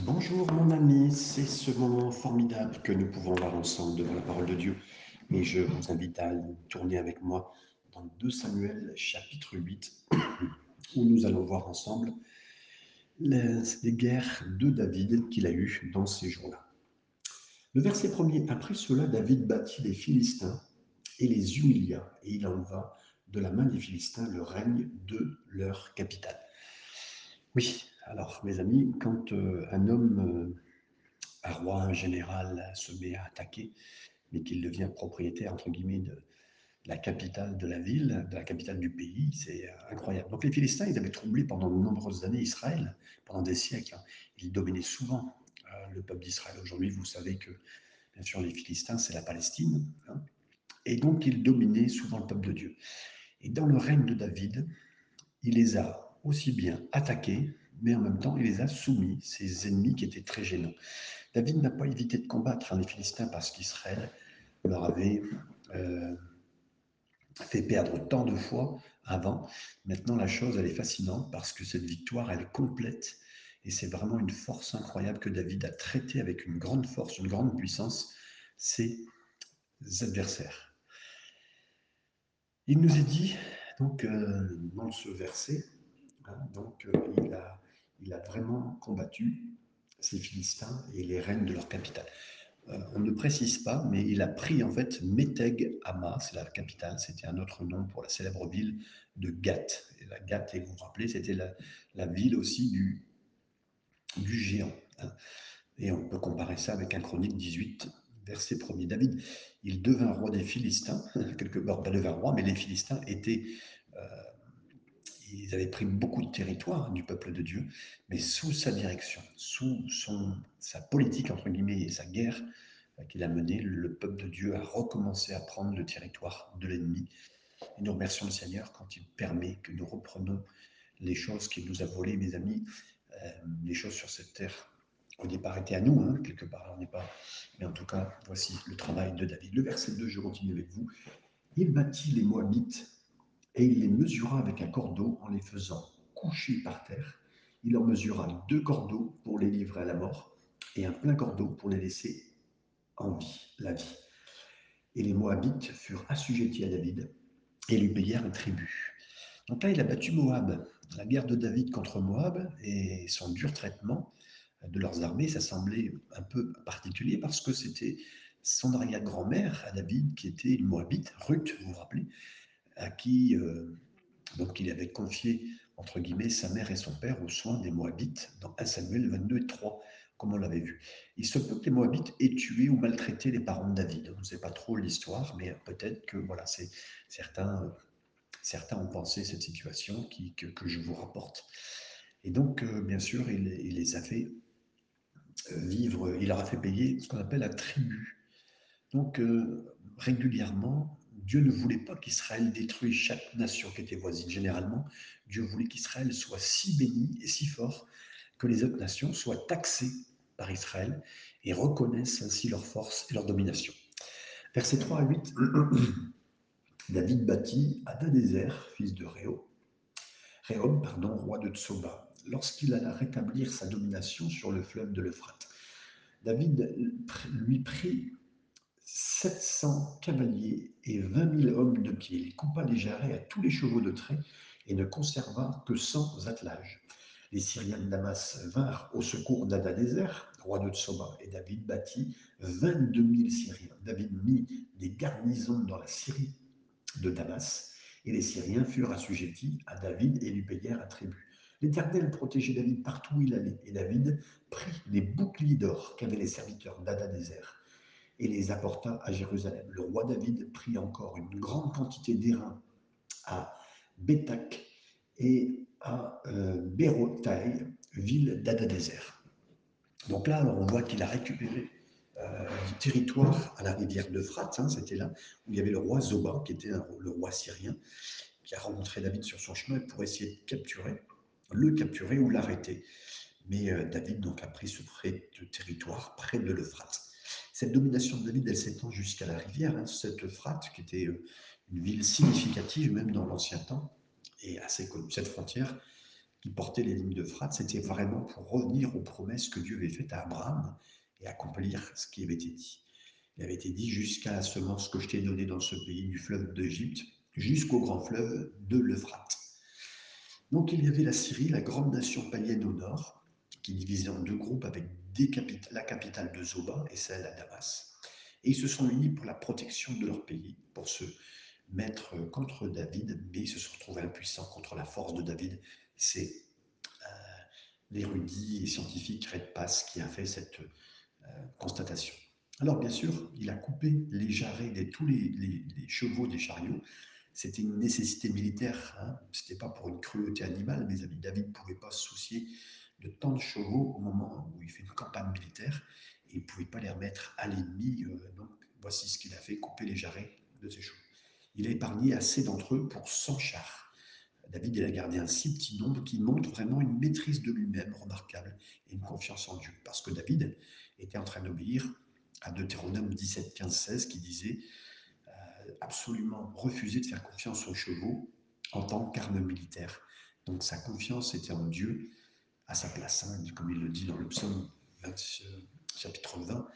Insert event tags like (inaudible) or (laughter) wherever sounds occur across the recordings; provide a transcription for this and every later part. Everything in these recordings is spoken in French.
Bonjour mon ami, c'est ce moment formidable que nous pouvons voir ensemble devant la parole de Dieu. Et je vous invite à tourner avec moi dans 2 Samuel chapitre 8, où nous allons voir ensemble les, guerres de David qu'il a eues dans ces jours-là. Le verset premier, après cela, David bâtit les Philistins et les humilia, et il en va de la main des Philistins le règne de leur capitale. Oui, alors mes amis, quand euh, un homme, euh, un roi, un général se met à attaquer, mais qu'il devient propriétaire, entre guillemets, de la capitale de la ville, de la capitale du pays, c'est euh, incroyable. Donc les Philistins, ils avaient troublé pendant de nombreuses années Israël, pendant des siècles. Ils dominaient souvent le peuple d'Israël. Aujourd'hui, vous savez que, bien sûr, les Philistins, c'est la Palestine. Hein. Et donc, ils dominaient souvent le peuple de Dieu. Et dans le règne de David, il les a aussi bien attaqués, mais en même temps, il les a soumis, ses ennemis qui étaient très gênants. David n'a pas évité de combattre les Philistins parce qu'Israël leur avait euh, fait perdre tant de fois avant. Maintenant, la chose, elle est fascinante parce que cette victoire, elle complète. Et c'est vraiment une force incroyable que David a traité avec une grande force, une grande puissance, ses adversaires. Il nous est dit, donc, euh, dans ce verset, hein, donc, euh, il a il a vraiment combattu ces Philistins et les reines de leur capitale. Euh, on ne précise pas, mais il a pris en fait Meteg Hama, c'est la capitale, c'était un autre nom pour la célèbre ville de Gath. Et la Gath, et vous vous rappelez, c'était la, ville aussi du, du géant. Hein. Et on peut comparer ça avec un chronique 18, verset 1er. David, il devint roi des Philistins, (laughs) quelque part, pas devint roi, mais les Philistins étaient ils avaient pris beaucoup de territoire du peuple de Dieu, mais sous sa direction, sous son, sa politique, entre guillemets, et sa guerre euh, qu'il a menée, le peuple de Dieu a recommencé à prendre le territoire de l'ennemi. Nous remercions le Seigneur quand il permet que nous reprenons les choses qu'il nous a volées, mes amis, euh, les choses sur cette terre. Au départ était à nous, hein, quelque part, on n'est pas. Mais en tout cas, voici le travail de David. Le verset 2, je continue avec vous. Il bâtit les Moabites et il les mesura avec un cordeau en les faisant coucher par terre. Il en mesura deux cordeaux pour les livrer à la mort et un plein cordeau pour les laisser en vie, la vie. Et les Moabites furent assujettis à David et lui payèrent un tribut. Donc là, il a battu Moab. La guerre de David contre Moab et son dur traitement de leurs armées, ça semblait un peu particulier parce que c'était son arrière-grand-mère à David qui était une Moabite, Ruth, vous vous rappelez, à qui euh, donc il avait confié, entre guillemets, sa mère et son père aux soins des Moabites dans 1 Samuel 22 et 3, comme on l'avait vu. Il se peut que les Moabites aient tué ou maltraité les parents de David. On ne sait pas trop l'histoire, mais peut-être que voilà, c'est certains, certains ont pensé cette situation que, que, je vous rapporte. Et donc, euh, bien sûr, il, il, les a fait euh, vivre, il leur a fait payer ce qu'on appelle la tribu. Donc, régulièrement, Dieu ne voulait pas qu'Israël détruise chaque nation qui était voisine. Généralement, Dieu voulait qu'Israël soit si béni et si fort que les autres nations soient taxées par Israël et reconnaissent ainsi leur force et leur domination. Versets 3 à 8, (clears throat) David bâtit Adadézer, fils de Réo, pardon, roi de Tsoba, lorsqu'il alla rétablir sa domination sur le fleuve de l'Euphrate. David lui prit 700 cavaliers et 20 000 hommes de pied. Il coupa les jarrets à tous les chevaux de trait et ne conserva que 100 attelages. Les Syriens de Damas vinrent au secours d'Adadézer, roi de Tsoba, et David bâtit 22 000 Syriens. David mit des garnisons dans la Syrie de Damas, et les Syriens furent assujettis à David et lui payèrent un tribut. L'Éternel protégeait David partout où il allait, et David prit les boucliers d'or qu'avaient les serviteurs d'Adadézer et les apporta à Jérusalem. Le roi David prit encore une grande quantité d'airain à Bétac et à euh, ville d'Adadézer. Donc là, on voit qu'il a récupéré euh, du territoire à la rivière d'Euphrate, hein, c'était là où il y avait le roi Zoba, qui était le roi syrien, qui a rencontré David sur son chemin pour essayer de capturer, le capturer ou l'arrêter. Mais euh, David donc a pris ce territoire près de l'Euphrate. Cette domination de David, elle s'étend jusqu'à la rivière, hein, cette Euphrate, qui était euh, une ville significative même dans l'ancien temps, et assez connue, cette frontière qui portait les lignes de Frat, c'était vraiment pour revenir aux promesses que Dieu avait faites à Abraham et accomplir ce qui avait été dit. Il avait été dit jusqu'à la semence que je t'ai donnée dans ce pays du fleuve d'Égypte, jusqu'au grand fleuve de l'Euphrate. Donc il y avait la Syrie, la grande nation païenne au nord, qui divisait en deux groupes avec la capitale de Zoba et celle à Damas. Et ils se sont unis pour la protection de leur pays, pour se mettre contre David, mais ils se sont retrouvés impuissants contre la force de David. C'est euh, l'érudit et scientifique Red Pass qui a fait cette euh, constatation. Alors bien sûr, il a coupé les jarrets de tous les, chevaux des chariots. C'était une nécessité militaire, hein. ce n'était pas pour une cruauté animale, mes amis. David ne pouvait pas se soucier de tant de chevaux au moment où il fait une campagne militaire, et il ne pouvait pas les remettre à l'ennemi. Euh, donc voici ce qu'il a fait, couper les jarrets de ses chevaux. Il a épargné assez d'entre eux pour 100 chars. David il a gardé un si petit nombre qui montre vraiment une maîtrise de lui-même remarquable et une confiance en Dieu. Parce que David était en train d'obéir à Deutéronome 17, 15, 16 qui disait euh, absolument refuser de faire confiance aux chevaux en tant qu'arme militaire. Donc sa confiance était en Dieu à sa place, comme il le dit dans le psaume chapitre 20,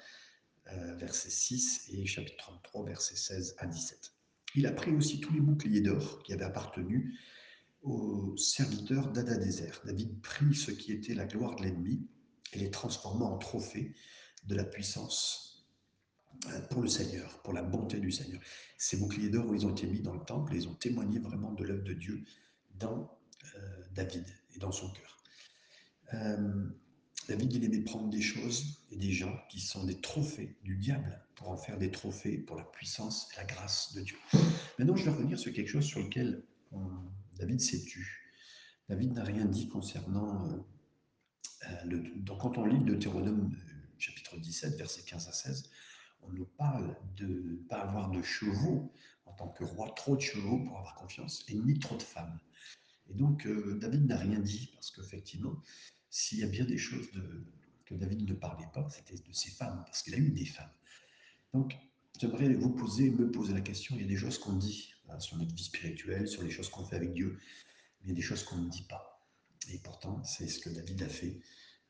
euh, verset 6 et chapitre 33, verset 16 à 17. Il a pris aussi tous les boucliers d'or qui avaient appartenu aux serviteurs d'Adadézer. David prit ce qui était la gloire de l'ennemi et les transforma en trophées de la puissance euh, pour le Seigneur, pour la bonté du Seigneur. Ces boucliers d'or, ils ont été mis dans le temple, ils ont témoigné vraiment de l'œuvre de Dieu dans euh, David et dans son cœur. Euh, David, il aimait prendre des choses et des gens qui sont des trophées du diable pour en faire des trophées pour la puissance et la grâce de Dieu. Maintenant, je vais revenir sur quelque chose sur lequel David s'est tu. David n'a rien dit concernant. Euh, euh, le, donc, quand on lit le Deutéronome chapitre 17, versets 15 à 16, on nous parle de ne pas avoir de chevaux en tant que roi, trop de chevaux pour avoir confiance, et ni trop de femmes. Et donc, David n'a rien dit, parce qu'effectivement, s'il y a bien des choses que David ne parlait pas, c'était de ses femmes, parce qu'il a eu des femmes. Donc, j'aimerais vous poser, me poser la question, il y a des choses qu'on dit hein, sur notre vie spirituelle, sur les choses qu'on fait avec Dieu, mais il y a des choses qu'on ne dit pas. Et pourtant, c'est ce que David a fait.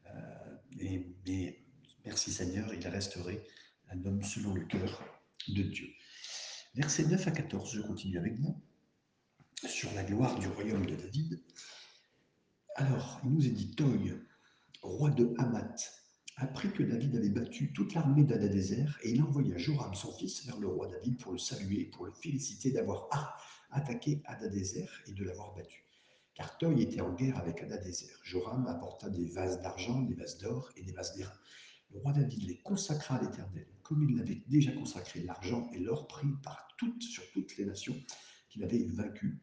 Euh, mais merci Seigneur, il resterait un homme selon le cœur de Dieu. Versets 9 à 14, je continue avec vous, sur la gloire du royaume de David. Alors, il nous est dit, Toy, roi de Hamath, apprit que David avait battu toute l'armée d'Adadézer et il envoya Joram, son fils, vers le roi David pour le saluer et pour le féliciter d'avoir attaqué Adadézer et de l'avoir battu. Car Toy était en guerre avec Adadézer. Joram apporta des vases d'argent, des vases d'or et des vases d'airain. Le roi David les consacra à l'Éternel, comme il l'avait déjà consacré l'argent et l'or pris par toutes, sur toutes les nations qu'il avait vaincues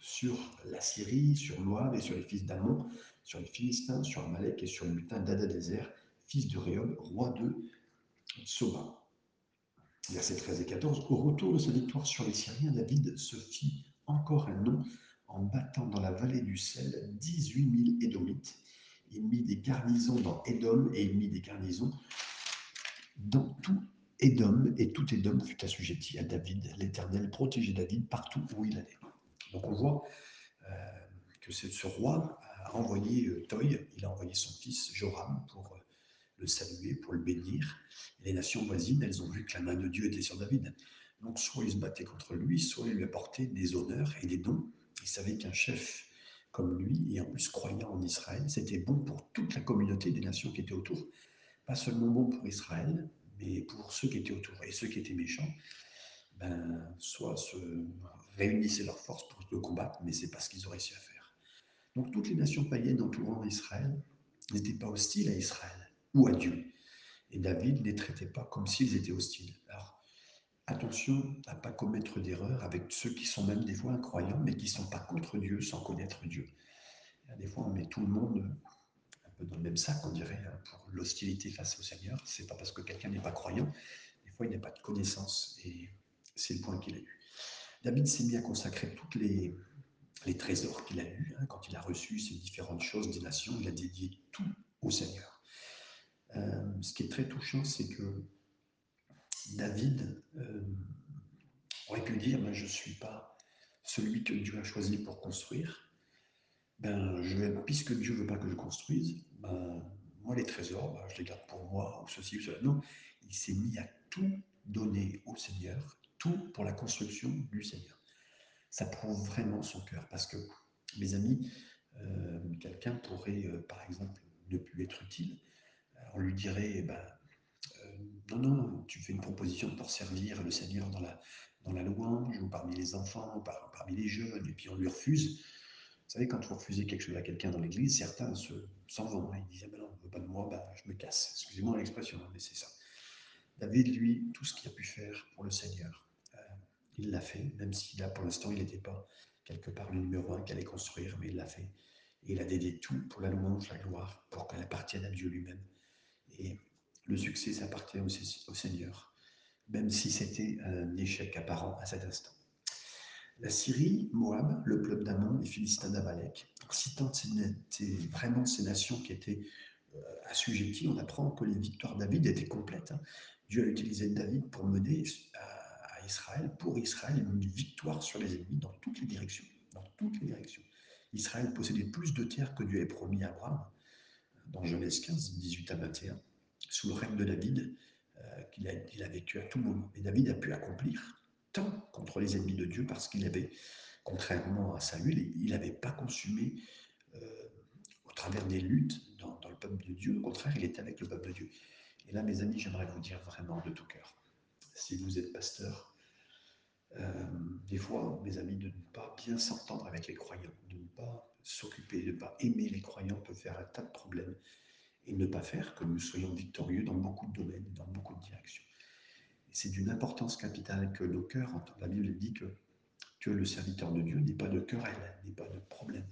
sur la Syrie, sur Moab et sur les fils d'Amon, sur les Philistins, sur Amalek et sur le butin d'Adadézer, fils de Réhob, roi de Soba. Versets 13 et 14. Au retour de sa victoire sur les Syriens, David se fit encore un nom en battant dans la vallée du sel 18 000 Édomites. Il mit des garnisons dans Édom et il mit des garnisons dans tout Édom, et tout Édom fut assujetti à David. L'Éternel protégeait David partout où il allait. Donc on voit que ce roi a envoyé euh, Toy, il a envoyé son fils Joram pour euh, le saluer, pour le bénir. les nations voisines, elles ont vu que la main de Dieu était sur David. Donc soit ils se battaient contre lui, soit ils lui apportaient des honneurs et des dons. Ils savaient qu'un chef comme lui, et en plus croyant en Israël, c'était bon pour toute la communauté des nations qui étaient autour. Pas seulement bon pour Israël, mais pour ceux qui étaient autour. Et ceux qui étaient méchants, ben, soit se réunissaient leurs forces pour le combattre, mais c'est pas ce qu'ils ont réussi à faire. Donc toutes les nations païennes entourant Israël n'étaient pas hostiles à Israël ou à Dieu. Et David ne les traitait pas comme s'ils étaient hostiles. Alors, attention à ne pas commettre d'erreurs avec ceux qui sont même des fois incroyants, mais qui ne sont pas contre Dieu sans connaître Dieu. Des fois, on met tout le monde un peu dans le même sac, on dirait, hein, pour l'hostilité face au Seigneur. C'est pas parce que quelqu'un n'est pas croyant. Des fois, il n'y a pas de connaissance. Et c'est le point qu'il a eu. David s'est mis à consacrer tous les, trésors qu'il a eus. Hein, quand il a reçu ces différentes choses des nations, il a dédié tout au Seigneur. Euh, ce qui est très touchant, c'est que David euh, aurait pu dire ben, Je ne suis pas celui que Dieu a choisi pour construire. Ben, je puisque Dieu veut pas que je construise, ben, moi, les trésors, ben, je les garde pour moi, ou ceci ou cela. Non, il s'est mis à tout donner au Seigneur, tout pour la construction du Seigneur. Ça prouve vraiment son cœur, parce que, mes amis, euh, quelqu'un pourrait, euh, par exemple, ne plus être utile. On lui dirait, eh ben, euh, non, non, tu fais une proposition pour servir le Seigneur dans la, dans la louange, ou parmi les enfants, ou parmi les jeunes, et puis on lui refuse. Vous savez, quand vous refusez quelque chose à quelqu'un dans l'église, certains s'en vont. Hein. Ils disent ah ben non, on ne veut pas de moi, ben, je me casse. Excusez-moi l'expression, hein, mais c'est ça. David, lui, tout ce qu'il a pu faire pour le Seigneur, euh, il l'a fait, même si là, pour l'instant, il n'était pas quelque part le numéro un qu'il allait construire, mais il l'a fait. Et il a dédié tout pour la louange, la gloire, pour qu'elle appartienne à Dieu lui-même. Et le succès, ça appartient au, Seigneur, même si c'était un échec apparent à cet instant. La Syrie, Moab, le peuple d'Amon, les Philistins d'Amalek, en citant vraiment ces nations qui étaient euh, assujetties, on apprend que les victoires de David étaient complètes. Hein. Dieu a utilisé David pour mener à, Israël, pour Israël, une victoire sur les ennemis dans toutes les directions. Dans toutes les directions. Israël possédait plus de terres que Dieu avait promis à Abraham, dans Genèse 15, 18 à 21, sous le règne de David, euh, qu'il a, a, vécu à tout moment. Et David a pu accomplir tant contre les ennemis de Dieu parce qu'il avait, contrairement à Saül, il n'avait pas consumé euh, au travers des luttes dans, dans, le peuple de Dieu. Au contraire, il était avec le peuple de Dieu. Et là, mes amis, j'aimerais vous dire vraiment de tout cœur, si vous êtes pasteur, des fois, mes amis, de ne pas bien s'entendre avec les croyants, de ne pas s'occuper, de ne pas aimer les croyants peut faire un tas de problèmes et ne pas faire que nous soyons victorieux dans beaucoup de domaines, dans beaucoup de directions. C'est d'une importance capitale que nos cœurs, la Bible dit que, le serviteur de Dieu n'est pas de querelle, n'est pas de problème.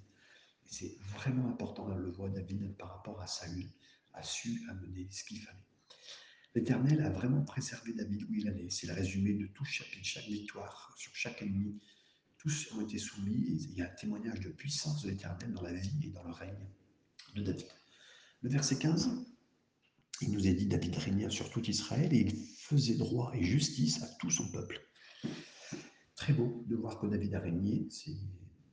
C'est vraiment important, on le voit David par rapport à Saül, a su amener ce qu'il fallait. L'Éternel a vraiment préservé David où il allait. C'est le résumé de tout chapitre, chaque victoire sur chaque ennemi. Tous ont été soumis il y a un témoignage de puissance de l'Éternel dans la vie et dans le règne de David. Le verset 15, il nous est dit David régnait sur tout Israël et il faisait droit et justice à tout son peuple. Très beau de voir que David a régné. C'est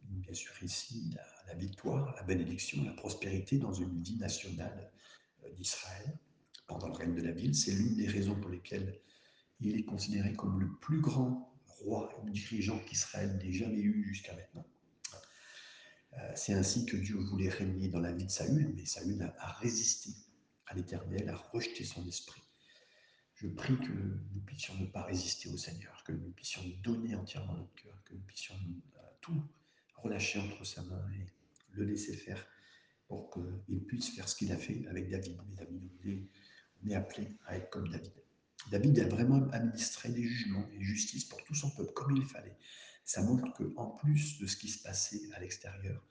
bien sûr ici la, la victoire, la bénédiction, la prospérité dans une vie nationale euh, d'Israël pendant le règne de la ville. C'est l'une des raisons pour lesquelles il est considéré comme le plus grand roi ou dirigeant qu'Israël n'ait jamais eu jusqu'à maintenant. Euh, c'est ainsi que Dieu voulait régner dans la vie de Saül, mais Saül a, résisté à l'Éternel, a rejeté son esprit. Je prie que nous puissions ne pas résister au Seigneur, que nous puissions donner entièrement notre cœur, que nous puissions euh, tout relâcher entre sa main et le laisser faire pour qu'il puisse faire ce qu'il a fait avec David. Mes amis, on est appelé à être comme David. David a vraiment administré des jugements et justice pour tout son peuple comme il fallait. Ça montre qu'en plus de ce qui se passait à l'extérieur,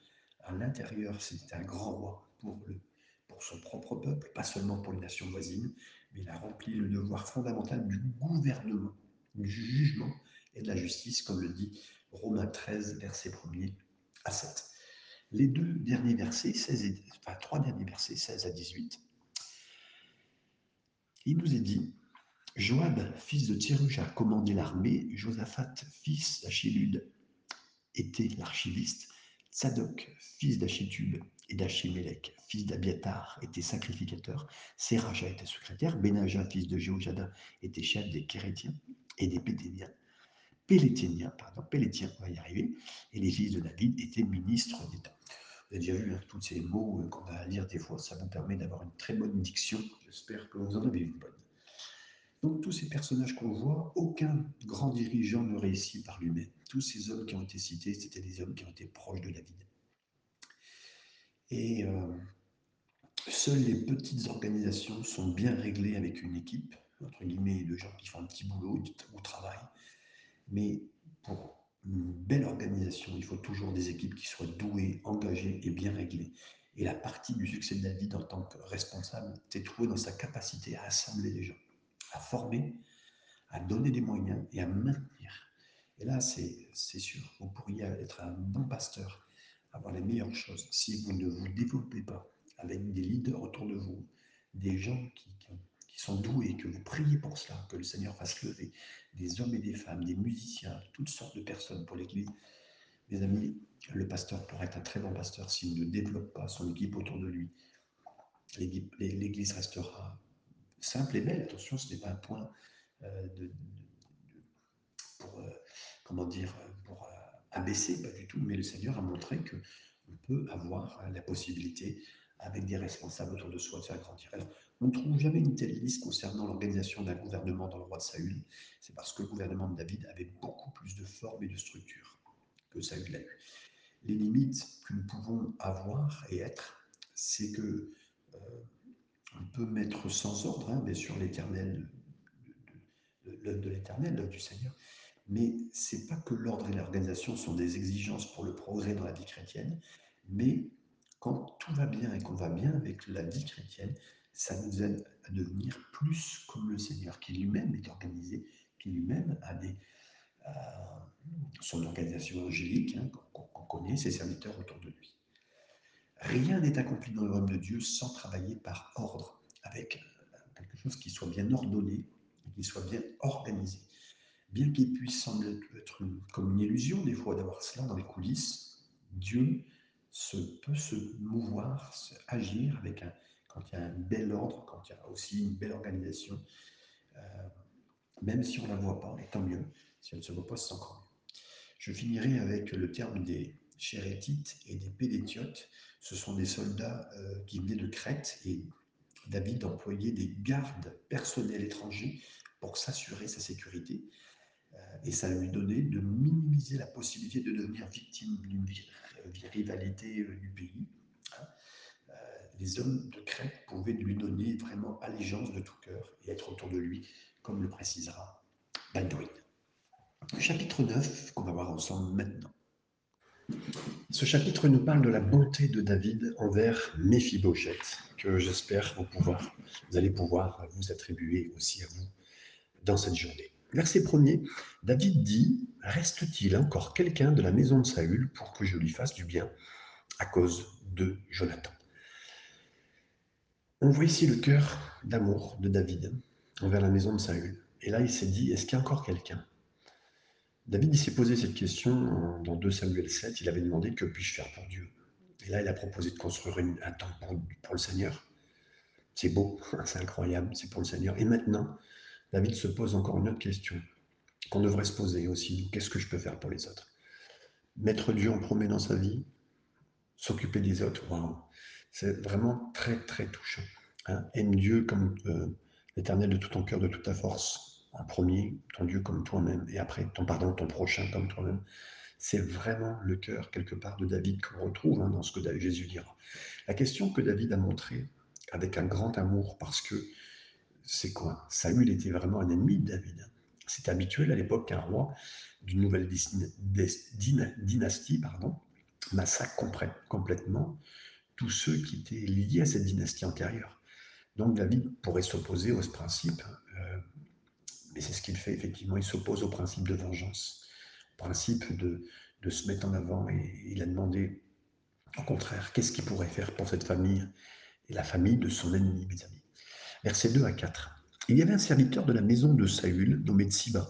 à l'intérieur, c'était un grand roi pour, le, pour son propre peuple, pas seulement pour les nations voisines, mais il a rempli le devoir fondamental du gouvernement, du jugement et de la justice, comme le dit Romains 13, verset 1er à 7. Les deux derniers versets, 16 et, enfin trois derniers versets, 16 à 18, il nous est dit Joab, fils de Tseruch, a commandé l'armée, Josaphat, fils d'Achilud, était l'archiviste, Tzadok, fils d'Achitub et d'Achimélec, fils d'Abiatar, était sacrificateur, Seraja était secrétaire, Benaja, fils de Jéhojada, était chef des Kérétiens et des Péténiens, Pélétiens, pardon, Pélétiens, on va y arriver, et les fils de David étaient ministres d'État. Vous avez déjà vu hein, tous ces mots euh, qu'on a à lire des fois, ça vous permet d'avoir une très bonne diction. J'espère que vous en avez une bonne. Donc tous ces personnages qu'on voit, aucun grand dirigeant ne réussit par lui-même. Tous ces hommes qui ont été cités, c'était des hommes qui ont été proches de David. Et euh, seules les petites organisations sont bien réglées avec une équipe, entre guillemets, de gens qui font un petit boulot au travail. Mais pour une belle organisation, il faut toujours des équipes qui soient douées, engagées et bien réglées. Et la partie du succès de David en tant que responsable, c'est trouvé dans sa capacité à assembler les gens, à former, à donner des moyens et à maintenir. Et là, c'est sûr, vous pourriez être un bon pasteur, avoir les meilleures choses, si vous ne vous développez pas avec des leaders autour de vous, des gens qui, qui sont doués, que vous priez pour cela, que le Seigneur fasse lever des hommes et des femmes, des musiciens, toutes sortes de personnes pour l'Église, Mes amis, le pasteur pourrait être un très bon pasteur s'il ne développe pas son équipe autour de lui. L'Église restera simple et belle. Attention, ce n'est pas un point euh, de, pour, euh, comment dire, pour euh, abaisser, pas du tout, mais le Seigneur a montré que on peut avoir la possibilité, avec des responsables autour de soi, de faire grandir. On ne trouve jamais une telle liste concernant l'organisation d'un gouvernement dans le roi de Saül. C'est parce que le gouvernement de David avait beaucoup plus de forme et de structure que Saül l'a eu. Les limites que nous pouvons avoir et être, c'est que euh, on peut mettre sans ordre, hein, bien sûr, l'éternel, l'œuvre de l'éternel, l'œuvre du Seigneur, mais c'est pas que l'ordre et l'organisation sont des exigences pour le progrès dans la vie chrétienne, mais quand tout va bien et qu'on va bien avec la vie chrétienne, ça nous aide à devenir plus comme le Seigneur, qui lui-même est organisé, qui lui-même a des, son organisation angélique, hein, qu'on connaît, ses serviteurs autour de lui. Rien n'est accompli dans le royaume de Dieu sans travailler par ordre, avec quelque chose qui soit bien ordonné, qui soit bien organisé. Bien qu'il puisse sembler être comme une illusion des fois d'avoir cela dans les coulisses, Dieu se, peut se mouvoir, se agir avec un, quand il y a un bel ordre, quand il y a aussi une belle organisation, euh, même si on ne la voit pas, et tant mieux, si elle ne se voit pas, c'est encore mieux. Je finirai avec le terme des Chérétites et des Pélétiotes. Ce sont des soldats euh, qui venaient de Crète et David employait des gardes personnels étrangers pour s'assurer sa sécurité. Euh, et ça lui donnait de minimiser la possibilité de devenir victime d'une rivalité euh, du pays. Hein. Les hommes de Crète pouvaient lui donner vraiment allégeance de tout cœur et être autour de lui, comme le précisera Baldwin. Chapitre 9, qu'on va voir ensemble maintenant. Ce chapitre nous parle de la bonté de David envers Méphibosheth, que j'espère vous, vous allez pouvoir vous attribuer aussi à vous dans cette journée. Verset 1er, David dit Reste-t-il encore quelqu'un de la maison de Saül pour que je lui fasse du bien à cause de Jonathan? On voit ici le cœur d'amour de David envers la maison de Saül. Et là, il s'est dit Est-ce qu'il y a encore quelqu'un? David s'est posé cette question dans 2 Samuel 7. Il avait demandé Que puis-je faire pour Dieu? Et là, il a proposé de construire un temple pour, le Seigneur. C'est beau, (laughs) c'est incroyable, c'est pour le Seigneur. Et maintenant, David se pose encore une autre question qu'on devrait se poser aussi. Qu'est-ce que je peux faire pour les autres? Mettre Dieu en premier dans sa vie, s'occuper des autres, c'est vraiment très très touchant. Hein. Aime Dieu comme euh, l'éternel de tout ton cœur, de toute ta force, en premier, ton Dieu comme toi-même, et après, ton pardon, ton prochain comme toi-même. C'est vraiment le cœur, quelque part, de David qu'on retrouve hein, dans ce que Jésus dira. La question que David a montrée avec un grand amour, parce que c'est quoi Saül était vraiment un ennemi de David. C'est habituel à l'époque qu'un roi d'une nouvelle dynastie pardon, massacre complètement tous ceux qui étaient liés à cette dynastie antérieure. Donc David pourrait s'opposer à ce principe euh, mais c'est ce qu'il fait effectivement. Il s'oppose au principe de vengeance, au principe de, de se mettre en avant. Et il a demandé, au contraire, qu'est-ce qu'il pourrait faire pour cette famille et la famille de son ennemi, mes amis. Versets 2 à 4. Il y avait un serviteur de la maison de Saül, nommé Tsiba,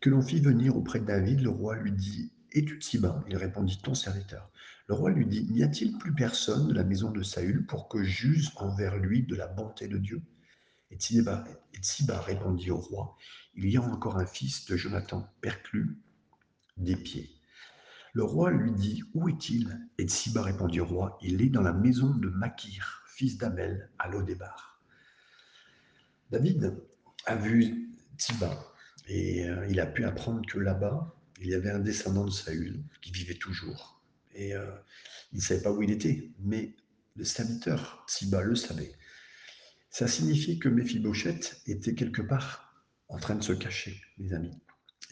que l'on fit venir auprès de David. Le roi lui dit Es-tu Tsiba Il répondit Ton serviteur. Le roi lui dit N'y a-t-il plus personne de la maison de Saül pour que j'use envers lui de la bonté de Dieu? Et Tsiba, répondit au roi, Il y a encore un fils de Jonathan perclus des pieds. Le roi lui dit, Où est-il? Et Tsiba répondit au roi, Il est dans la maison de Makir, fils d'Amel, à l'Odébar. David a vu Tsiba et euh, il a pu apprendre que là-bas, il y avait un descendant de Saül qui vivait toujours. Et euh, il ne savait pas où il était, mais le serviteur Tsiba le savait. Ça signifiait que Méphibosheth était quelque part en train de se cacher, mes amis.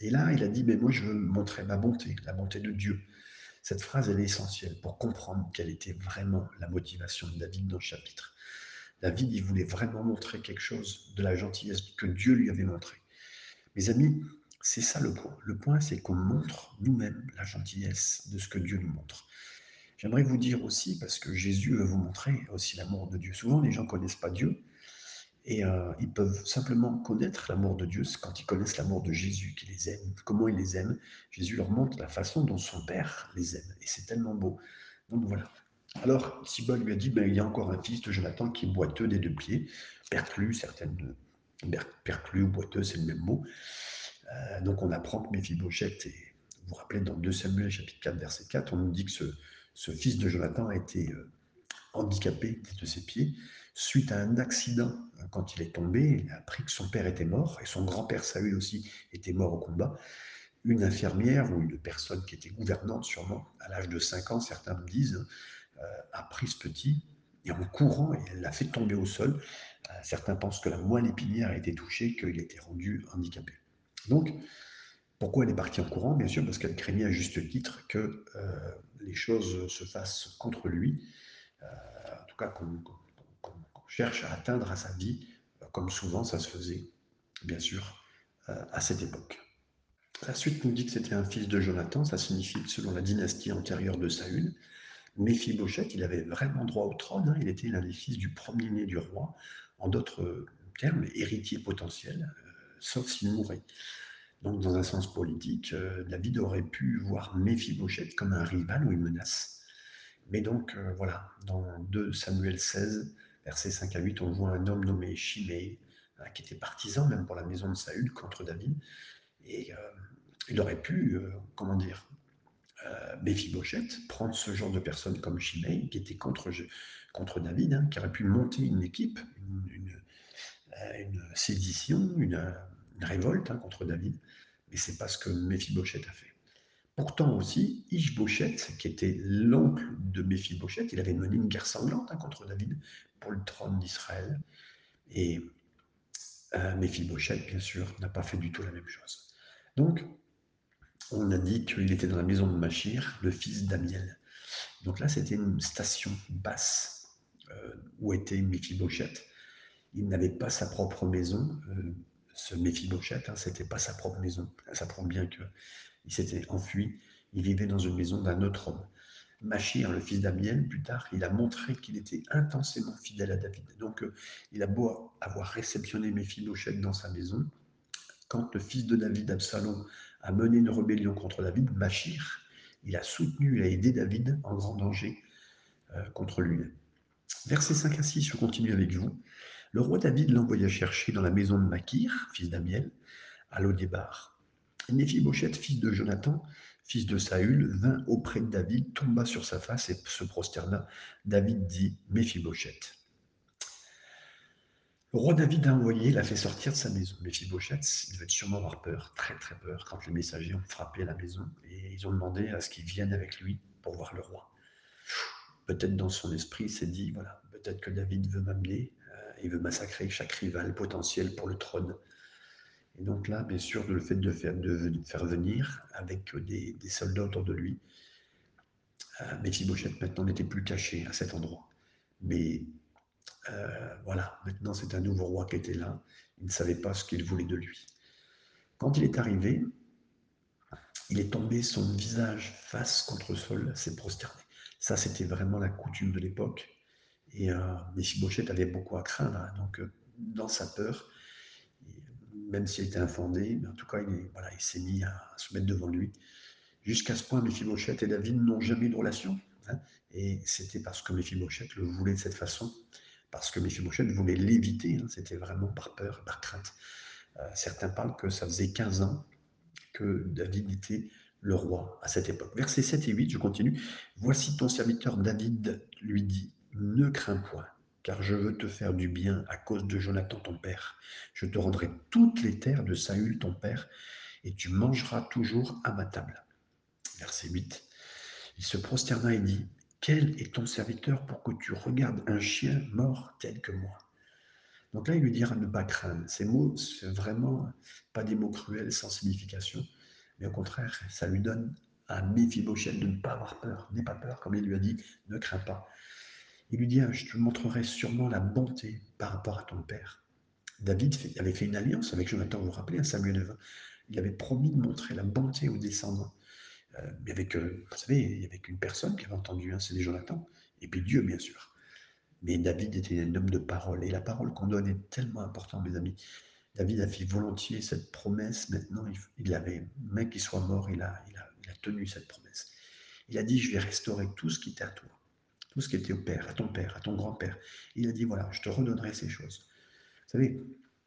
Et là, il a dit, mais moi, je veux montrer ma bonté, la bonté de Dieu. Cette phrase, est essentielle pour comprendre quelle était vraiment la motivation de David dans le chapitre. David, il voulait vraiment montrer quelque chose de la gentillesse que Dieu lui avait montré. Mes amis, c'est ça le point. Le point, c'est qu'on montre nous-mêmes la gentillesse de ce que Dieu nous montre. J'aimerais vous dire aussi, parce que Jésus veut vous montrer aussi l'amour de Dieu. Souvent, les gens ne connaissent pas Dieu, Et euh, ils peuvent simplement connaître l'amour de Dieu quand ils connaissent l'amour de Jésus, qui les aime, comment il les aime. Jésus leur montre la façon dont son Père les aime. Et c'est tellement beau. Donc voilà. Alors, Siba lui a dit, ben, il y a encore un fils de Jonathan qui est boiteux des deux pieds, perclus, certaines perclus ou boiteux, c'est le même mot. Euh, donc on apprend que Méphibosheth, et vous vous rappelez dans 2 Samuel chapitre 4 verset 4, on nous dit que ce, fils de Jonathan a été euh, handicapé de ses pieds suite à un accident. Quand il est tombé, il a appris que son père était mort et son grand-père Saül aussi était mort au combat. Une infirmière ou une personne qui était gouvernante sûrement, à l'âge de 5 ans, certains me disent, euh, a pris ce petit et en courant, elle l'a fait tomber au sol. Euh, certains pensent que la moelle épinière a été touchée, qu'il était rendu handicapé. Donc, pourquoi elle est partie en courant? Bien sûr, parce qu'elle craignait à juste titre que euh, les choses se fassent contre lui, en tout cas qu'on cherche à atteindre à sa vie, comme souvent ça se faisait, bien sûr, à cette époque. La suite nous dit que c'était un fils de Jonathan, ça signifie selon la dynastie antérieure de Saül, Méphibosheth, il avait vraiment droit au trône, hein. il était l'un des fils du premier-né du roi, en d'autres termes, héritier potentiel, euh, sauf s'il mourait. Donc, dans un sens politique, euh, David aurait pu voir Méphibosheth comme un rival ou une menace. Mais donc, euh, voilà, dans 2 Samuel 16, versets 5 à 8, on voit un homme nommé Shimei, hein, qui était partisan même pour la maison de Saül contre David. Et il aurait pu, comment dire, euh, prendre ce genre de personne comme Shimei, qui était contre, contre David, hein, qui aurait pu monter une équipe, une, euh, sédition, une, révolte hein, contre David, mais c'est pas ce que Mephibosheth a fait. Pourtant aussi, Ishbosheth, qui était l'oncle de Mephibosheth, il avait mené une guerre sanglante hein, contre David pour le trône d'Israël. Et euh, bien sûr, n'a pas fait du tout la même chose. Donc, on a dit qu'il était dans la maison de Machir, le fils d'Amiel. Donc là, c'était une station basse euh, où était Mephibosheth. Il n'avait pas sa propre maison. Euh, ce Mephibosheth, hein, c'était pas sa propre maison. Ça prouve bien qu'il s'était enfui. Il vivait dans une maison d'un autre homme. Machir, le fils d'Amiel, plus tard, il a montré qu'il était intensément fidèle à David. Donc, euh, il a beau avoir réceptionné Mephibosheth dans sa maison, quand le fils de David, Absalom, a mené une rébellion contre David, Machir, il a soutenu et aidé David en grand danger euh, contre lui. Versets 5 à 6, je continue avec vous. Le roi David l'envoya chercher dans la maison de Machir, fils d'Amiel, à Lodébar. Méphibosheth, fils de Jonathan, fils de Saül, vint auprès de David, tomba sur sa face et se prosterna. David dit Méphibosheth. Le roi David a envoyé, l'a fait sortir de sa maison. Mephibosheth, il devait sûrement avoir peur, très très peur, quand les messagers ont frappé la maison et ils ont demandé à ce qu'il vienne avec lui pour voir le roi. Peut-être dans son esprit, il s'est dit, voilà, peut-être que David veut m'amener, euh, il veut massacrer chaque rival potentiel pour le trône. Et donc là, bien sûr, le fait de faire, faire venir avec des, soldats autour de lui, euh, Mephibosheth maintenant n'était plus caché à cet endroit. Mais euh, voilà, maintenant c'est un nouveau roi qui était là. Il ne savait pas ce qu'il voulait de lui. Quand il est arrivé, il est tombé son visage face contre le sol, s'est prosterné. Ça, c'était vraiment la coutume de l'époque. Et euh, Mephibosheth avait beaucoup à craindre. Hein. donc, euh, dans sa peur, même s'il était infondé, mais en tout cas, il, s'est mis à, se mettre devant lui. Jusqu'à ce point, Mephibosheth et David n'ont jamais eu de relation. Hein. et c'était parce que Mephibosheth le voulait de cette façon parce que Mephibosheth voulait l'éviter, hein, c'était vraiment par peur, par crainte. Euh, certains parlent que ça faisait 15 ans que David était le roi à cette époque. Versets 7 et 8, je continue. Voici ton serviteur David lui dit, ne crains point, car je veux te faire du bien à cause de Jonathan ton père. Je te rendrai toutes les terres de Saül ton père, et tu mangeras toujours à ma table. Verset 8. Il se prosterna et dit, quel est ton serviteur pour que tu regardes un chien mort tel que moi Donc là, il lui dira ne pas craindre. Ces mots, c'est vraiment pas des mots cruels sans signification, mais au contraire, ça lui donne à Méphibosheth de ne pas avoir peur. N'aie pas peur, comme il lui a dit, ne crains pas. Il lui dit, je te montrerai sûrement la bonté par rapport à ton père. David avait fait une alliance avec Jonathan, vous vous rappelez, Samuel 20. Il avait promis de montrer la bonté aux descendants. Euh, avec, vous savez, il y avait qu'une personne qui avait entendu, hein, c'est Jonathan, et puis Dieu, bien sûr. Mais David était un homme de parole. Et la parole qu'on donne est tellement importante, mes amis. David a fait volontiers cette promesse. Maintenant, il avait, même qu'il soit mort, il a, tenu cette promesse. Il a dit, je vais restaurer tout ce qui était à toi, tout ce qui était au père, à ton père, à ton grand-père. Il a dit, voilà, je te redonnerai ces choses. Vous savez,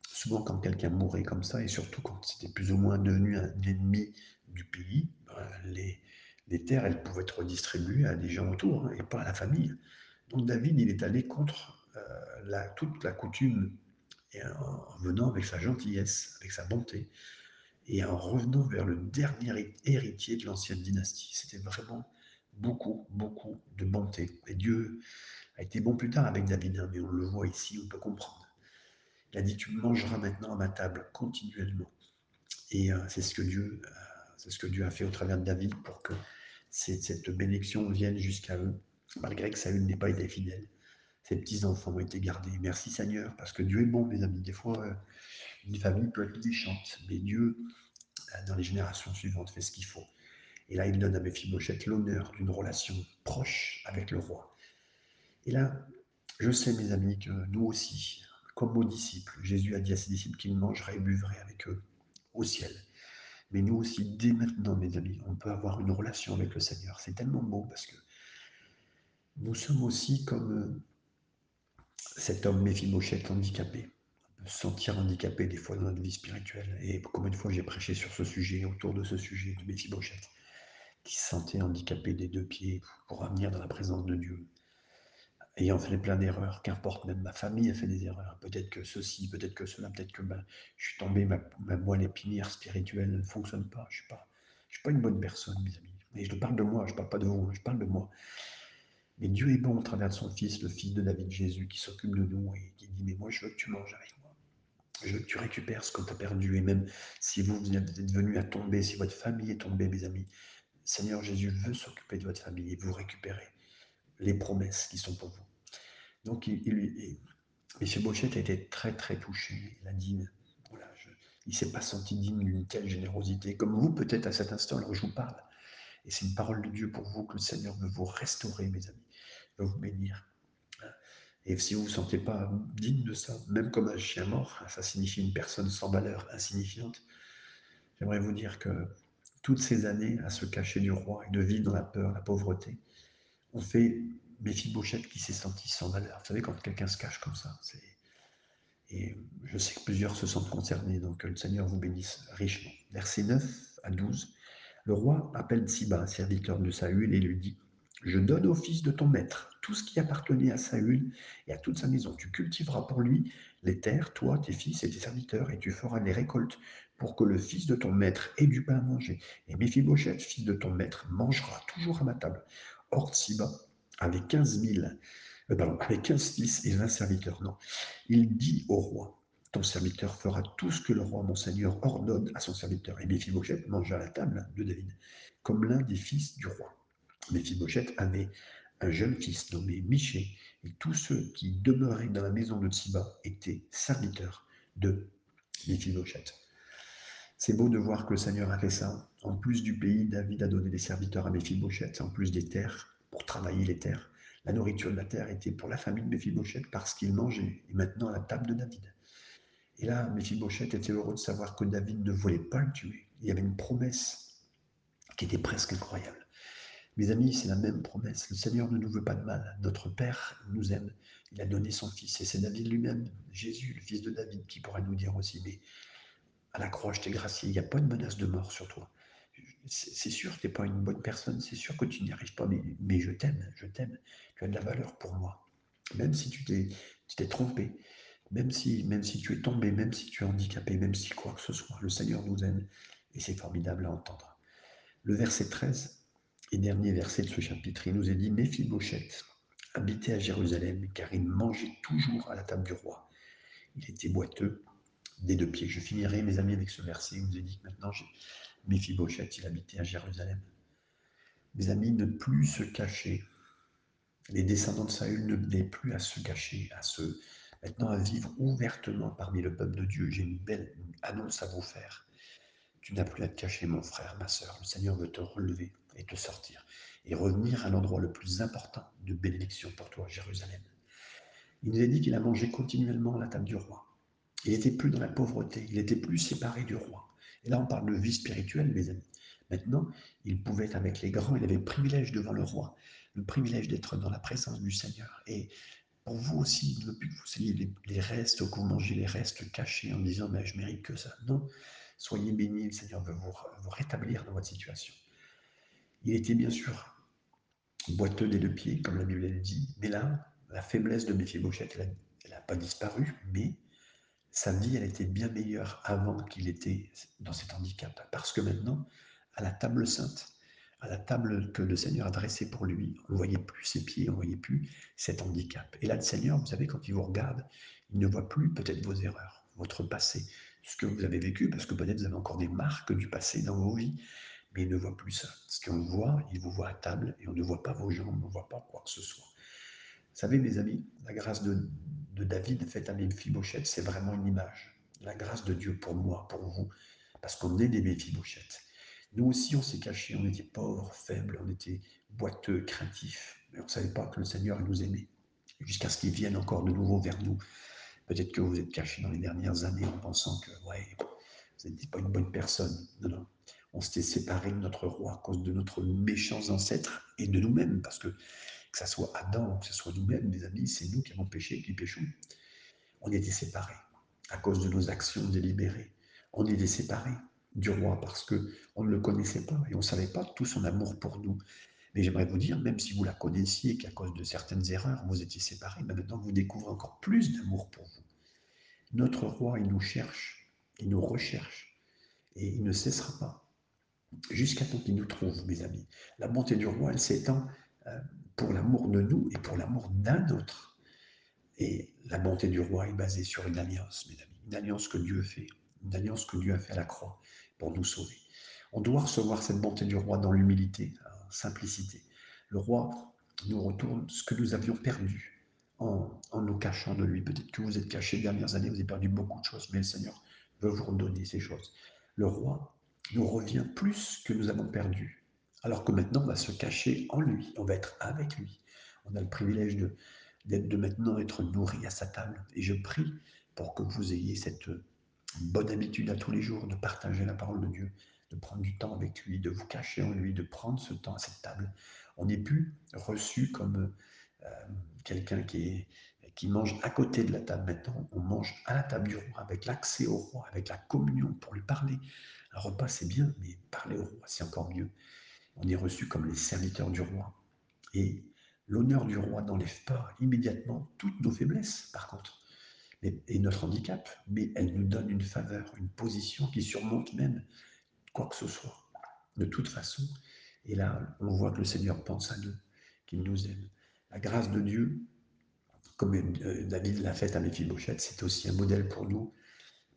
souvent quand quelqu'un mourait comme ça, et surtout quand c'était plus ou moins devenu un ennemi du pays, ben, les, les terres, elles pouvaient être redistribuées à des gens autour, hein, et pas à la famille. Donc David, il est allé contre euh, la, toute la coutume, et en venant avec sa gentillesse, avec sa bonté, et en revenant vers le dernier héritier de l'ancienne dynastie. C'était vraiment beaucoup, beaucoup de bonté. Et Dieu a été bon plus tard avec David, hein, mais on le voit ici, on peut comprendre. Il a dit, tu mangeras maintenant à ma table continuellement. Et euh, c'est ce que Dieu, euh, c'est ce que Dieu a fait au travers de David pour que cette bénédiction vienne jusqu'à eux, malgré que Saül n'ait pas été fidèle. Ses petits-enfants ont été gardés. Merci Seigneur, parce que Dieu est bon, mes amis. Des fois, euh, une famille peut être méchante, mais Dieu, dans les générations suivantes, fait ce qu'il faut. Et là, il donne à Mephibosheth l'honneur d'une relation proche avec le roi. Et là, je sais, mes amis, que nous aussi, comme aux disciples, Jésus a dit à ses disciples qu'il mangerait et buvrait avec eux au ciel. Mais nous aussi, dès maintenant, mes amis, on peut avoir une relation avec le Seigneur. C'est tellement beau parce que nous sommes aussi comme euh, cet homme Méphibosheth handicapé. On peut se sentir handicapé des fois dans notre vie spirituelle. Et combien de fois j'ai prêché sur ce sujet, autour de ce sujet de Méphibosheth, qui se sentait handicapé des deux pieds pour venir dans la présence de Dieu ayant fait plein d'erreurs, qu'importe, même ma famille a fait des erreurs, peut-être que ceci, peut-être que cela, peut-être que ben, je suis tombé, ma, ma moelle épinière spirituelle ne fonctionne pas, je ne suis, pas, suis pas une bonne personne, mes amis. Mais je parle de moi, je ne parle pas de vous, je parle de moi. Mais Dieu est bon au travers de son Fils, le Fils de David, Jésus, qui s'occupe de nous et qui dit, mais moi je veux que tu manges avec moi. Je veux que tu récupères ce que tu as perdu. Et même si vous, vous êtes venu à tomber, si votre famille est tombée, mes amis, Seigneur Jésus veut s'occuper de votre famille et vous récupérer les promesses qui sont pour vous. Donc, il, il, M. a été très, très touché. Il a dit, voilà, il ne s'est pas senti digne d'une telle générosité, comme vous, peut-être à cet instant, alors je vous parle. Et c'est une parole de Dieu pour vous que le Seigneur veut vous restaurer, mes amis, veut vous bénir. Et si vous ne vous sentez pas digne de ça, même comme un chien mort, ça signifie une personne sans valeur, insignifiante, j'aimerais vous dire que toutes ces années à se cacher du roi et de vivre dans la peur, la pauvreté, ont fait Méphibosheth qui s'est senti sans valeur. Vous savez, quand quelqu'un se cache comme ça, c'est... Et je sais que plusieurs se sentent concernés, donc le Seigneur vous bénisse richement. Verset 9 à 12. Le roi appelle Siba, serviteur de Saül, et lui dit Je donne au fils de ton maître tout ce qui appartenait à Saül et à toute sa maison. Tu cultiveras pour lui les terres, toi, tes fils et tes serviteurs, et tu feras les récoltes pour que le fils de ton maître ait du pain à manger. Et Méphibosheth, fils de ton maître, mangera toujours à ma table. Or, Siba avec 15 000, euh, pardon, avec 15 fils et 20 serviteurs. Non. Il dit au roi, ton serviteur fera tout ce que le roi, mon seigneur, ordonne à son serviteur. Et Méphibosheth mangea à la table de David, comme l'un des fils du roi. Méphibosheth avait un jeune fils nommé Miché, et tous ceux qui demeuraient dans la maison de Tsiba étaient serviteurs de Méphibosheth. C'est beau de voir que le Seigneur a fait ça. En plus du pays, David a donné des serviteurs à Méphibosheth, en plus des terres pour travailler les terres. La nourriture de la terre était pour la famille de Méphibosheth parce qu'il mangeait, et maintenant à la table de David. Et là, Méphibosheth était heureux de savoir que David ne voulait pas le tuer. Il y avait une promesse qui était presque incroyable. Mes amis, c'est la même promesse. Le Seigneur ne nous veut pas de mal. Notre Père nous aime. Il a donné son Fils. Et c'est David lui-même, Jésus, le Fils de David, qui pourra nous dire aussi, mais à la croix, je t'ai gracié, il n'y a pas de menace de mort sur toi c'est sûr que tu n'es pas une bonne personne, c'est sûr que tu n'y arrives pas, mais, je t'aime, je t'aime, tu as de la valeur pour moi. Même si tu t'es trompé, même si, même si tu es tombé, même si tu es handicapé, même si quoi que ce soit, le Seigneur nous aime et c'est formidable à entendre. Le verset 13 et dernier verset de ce chapitre, il nous est dit Méphibosheth habitait à Jérusalem car il mangeait toujours à la table du roi. Il était boiteux des deux pieds. Je finirai, mes amis, avec ce verset. Il nous est dit que maintenant, Méphibosheth, il habitait à Jérusalem. Mes amis, ne plus se cacher. Les descendants de Saül ne venaient plus à se cacher, à se maintenant à vivre ouvertement parmi le peuple de Dieu. J'ai une belle annonce à vous faire. Tu n'as plus à te cacher, mon frère, ma soeur. Le Seigneur veut te relever et te sortir et revenir à l'endroit le plus important de bénédiction pour toi, Jérusalem. Il nous a dit qu'il a mangé continuellement à la table du roi. Il n'était plus dans la pauvreté, il n'était plus séparé du roi. Et là, on parle de vie spirituelle, mes amis. Maintenant, il pouvait être avec les grands, il avait le privilège devant le roi, le privilège d'être dans la présence du Seigneur. Et pour vous aussi, ne plus que vous ayez les, restes, que vous mangez les restes cachés en disant, mais je mérite que ça. Non, soyez bénis, le Seigneur veut vous, rétablir dans votre situation. Il était bien sûr boiteux des deux pieds, comme la Bible le dit, mais là, la faiblesse de Méphibosheth, elle n'a pas disparu, mais sa vie, elle était bien meilleure avant qu'il était dans cet handicap. Parce que maintenant, à la table sainte, à la table que le Seigneur a dressée pour lui, on ne voyait plus ses pieds, on ne voyait plus cet handicap. Et là, le Seigneur, vous savez, quand il vous regarde, il ne voit plus peut-être vos erreurs, votre passé, ce que vous avez vécu, parce que peut-être vous avez encore des marques du passé dans vos vies, mais il ne voit plus ça. Ce qu'on voit, il vous voit à table et on ne voit pas vos jambes, on ne voit pas quoi que ce soit. Vous savez, mes amis, la grâce de, David faite à Méphibosheth, c'est vraiment une image. La grâce de Dieu pour moi, pour vous, parce qu'on est des Méphibosheth. Nous aussi, on s'est cachés, on était pauvres, faibles, on était boiteux, craintifs, mais on ne savait pas que le Seigneur nous aimait, jusqu'à ce qu'il vienne encore de nouveau vers nous. Peut-être que vous êtes cachés dans les dernières années en pensant que, vous n'êtes pas une bonne personne. Non, non. On s'était séparés de notre roi à cause de notre méchants ancêtres et de nous-mêmes, parce que que ce soit Adam, que ce soit nous-mêmes, mes amis, c'est nous qui avons péché, qui péchons. On était séparés à cause de nos actions délibérées. On était séparés du roi parce que on ne le connaissait pas et on ne savait pas tout son amour pour nous. Mais j'aimerais vous dire, même si vous la connaissiez, qu'à cause de certaines erreurs, vous étiez séparés, maintenant vous découvrez encore plus d'amour pour vous. Notre roi, il nous cherche, il nous recherche et il ne cessera pas jusqu'à temps qu'il nous trouve, mes amis. La bonté du roi, elle s'étend euh, pour l'amour de nous et pour l'amour d'un autre. Et la bonté du roi est basée sur une alliance, mes amis, une alliance que Dieu fait, une alliance que Dieu a fait à la croix pour nous sauver. On doit recevoir cette bonté du roi dans l'humilité, en simplicité. Le roi nous retourne ce que nous avions perdu en, en nous cachant de lui. Peut-être que vous êtes cachés les dernières années, vous avez perdu beaucoup de choses, mais le Seigneur veut vous redonner ces choses. Le roi nous revient plus que nous avons perdu. Alors que maintenant, on va se cacher en lui, on va être avec lui. On a le privilège de, de maintenant être nourri à sa table. Et je prie pour que vous ayez cette bonne habitude à tous les jours de partager la parole de Dieu, de prendre du temps avec lui, de vous cacher en lui, de prendre ce temps à cette table. On n'est plus reçu comme euh, quelqu'un qui, qui mange à côté de la table. Maintenant, on mange à la table du roi, avec l'accès au roi, avec la communion pour lui parler. Un repas, c'est bien, mais parler au roi, c'est encore mieux on est reçu comme les serviteurs du roi. Et l'honneur du roi n'enlève pas immédiatement toutes nos faiblesses, par contre, et notre handicap, mais elle nous donne une faveur, une position qui surmonte même quoi que ce soit. De toute façon, et là, on voit que le Seigneur pense à nous, qu'il nous aime. La grâce de Dieu, comme David l'a fait à Méphibosheth, c'est aussi un modèle pour nous,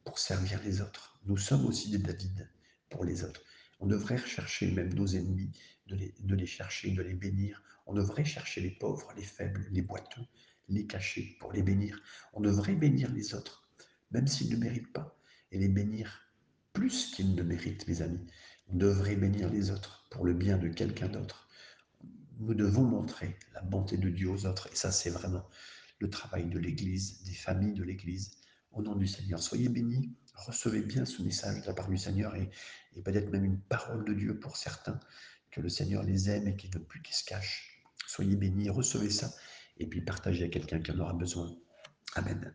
pour servir les autres. Nous sommes aussi des David pour les autres. On devrait rechercher même nos ennemis, de les, chercher, de les bénir. On devrait chercher les pauvres, les faibles, les boiteux, les cacher pour les bénir. On devrait bénir les autres, même s'ils ne méritent pas, et les bénir plus qu'ils ne méritent, mes amis. On devrait bénir les autres pour le bien de quelqu'un d'autre. Nous devons montrer la bonté de Dieu aux autres, et ça c'est vraiment le travail de l'Église, des familles de l'Église. Au nom du Seigneur, soyez bénis, recevez bien ce message de la part du Seigneur et, peut-être même une parole de Dieu pour certains, que le Seigneur les aime et qu'ils ne plus qu'ils se cachent. Soyez bénis, recevez ça et puis partagez à quelqu'un qui en aura besoin. Amen.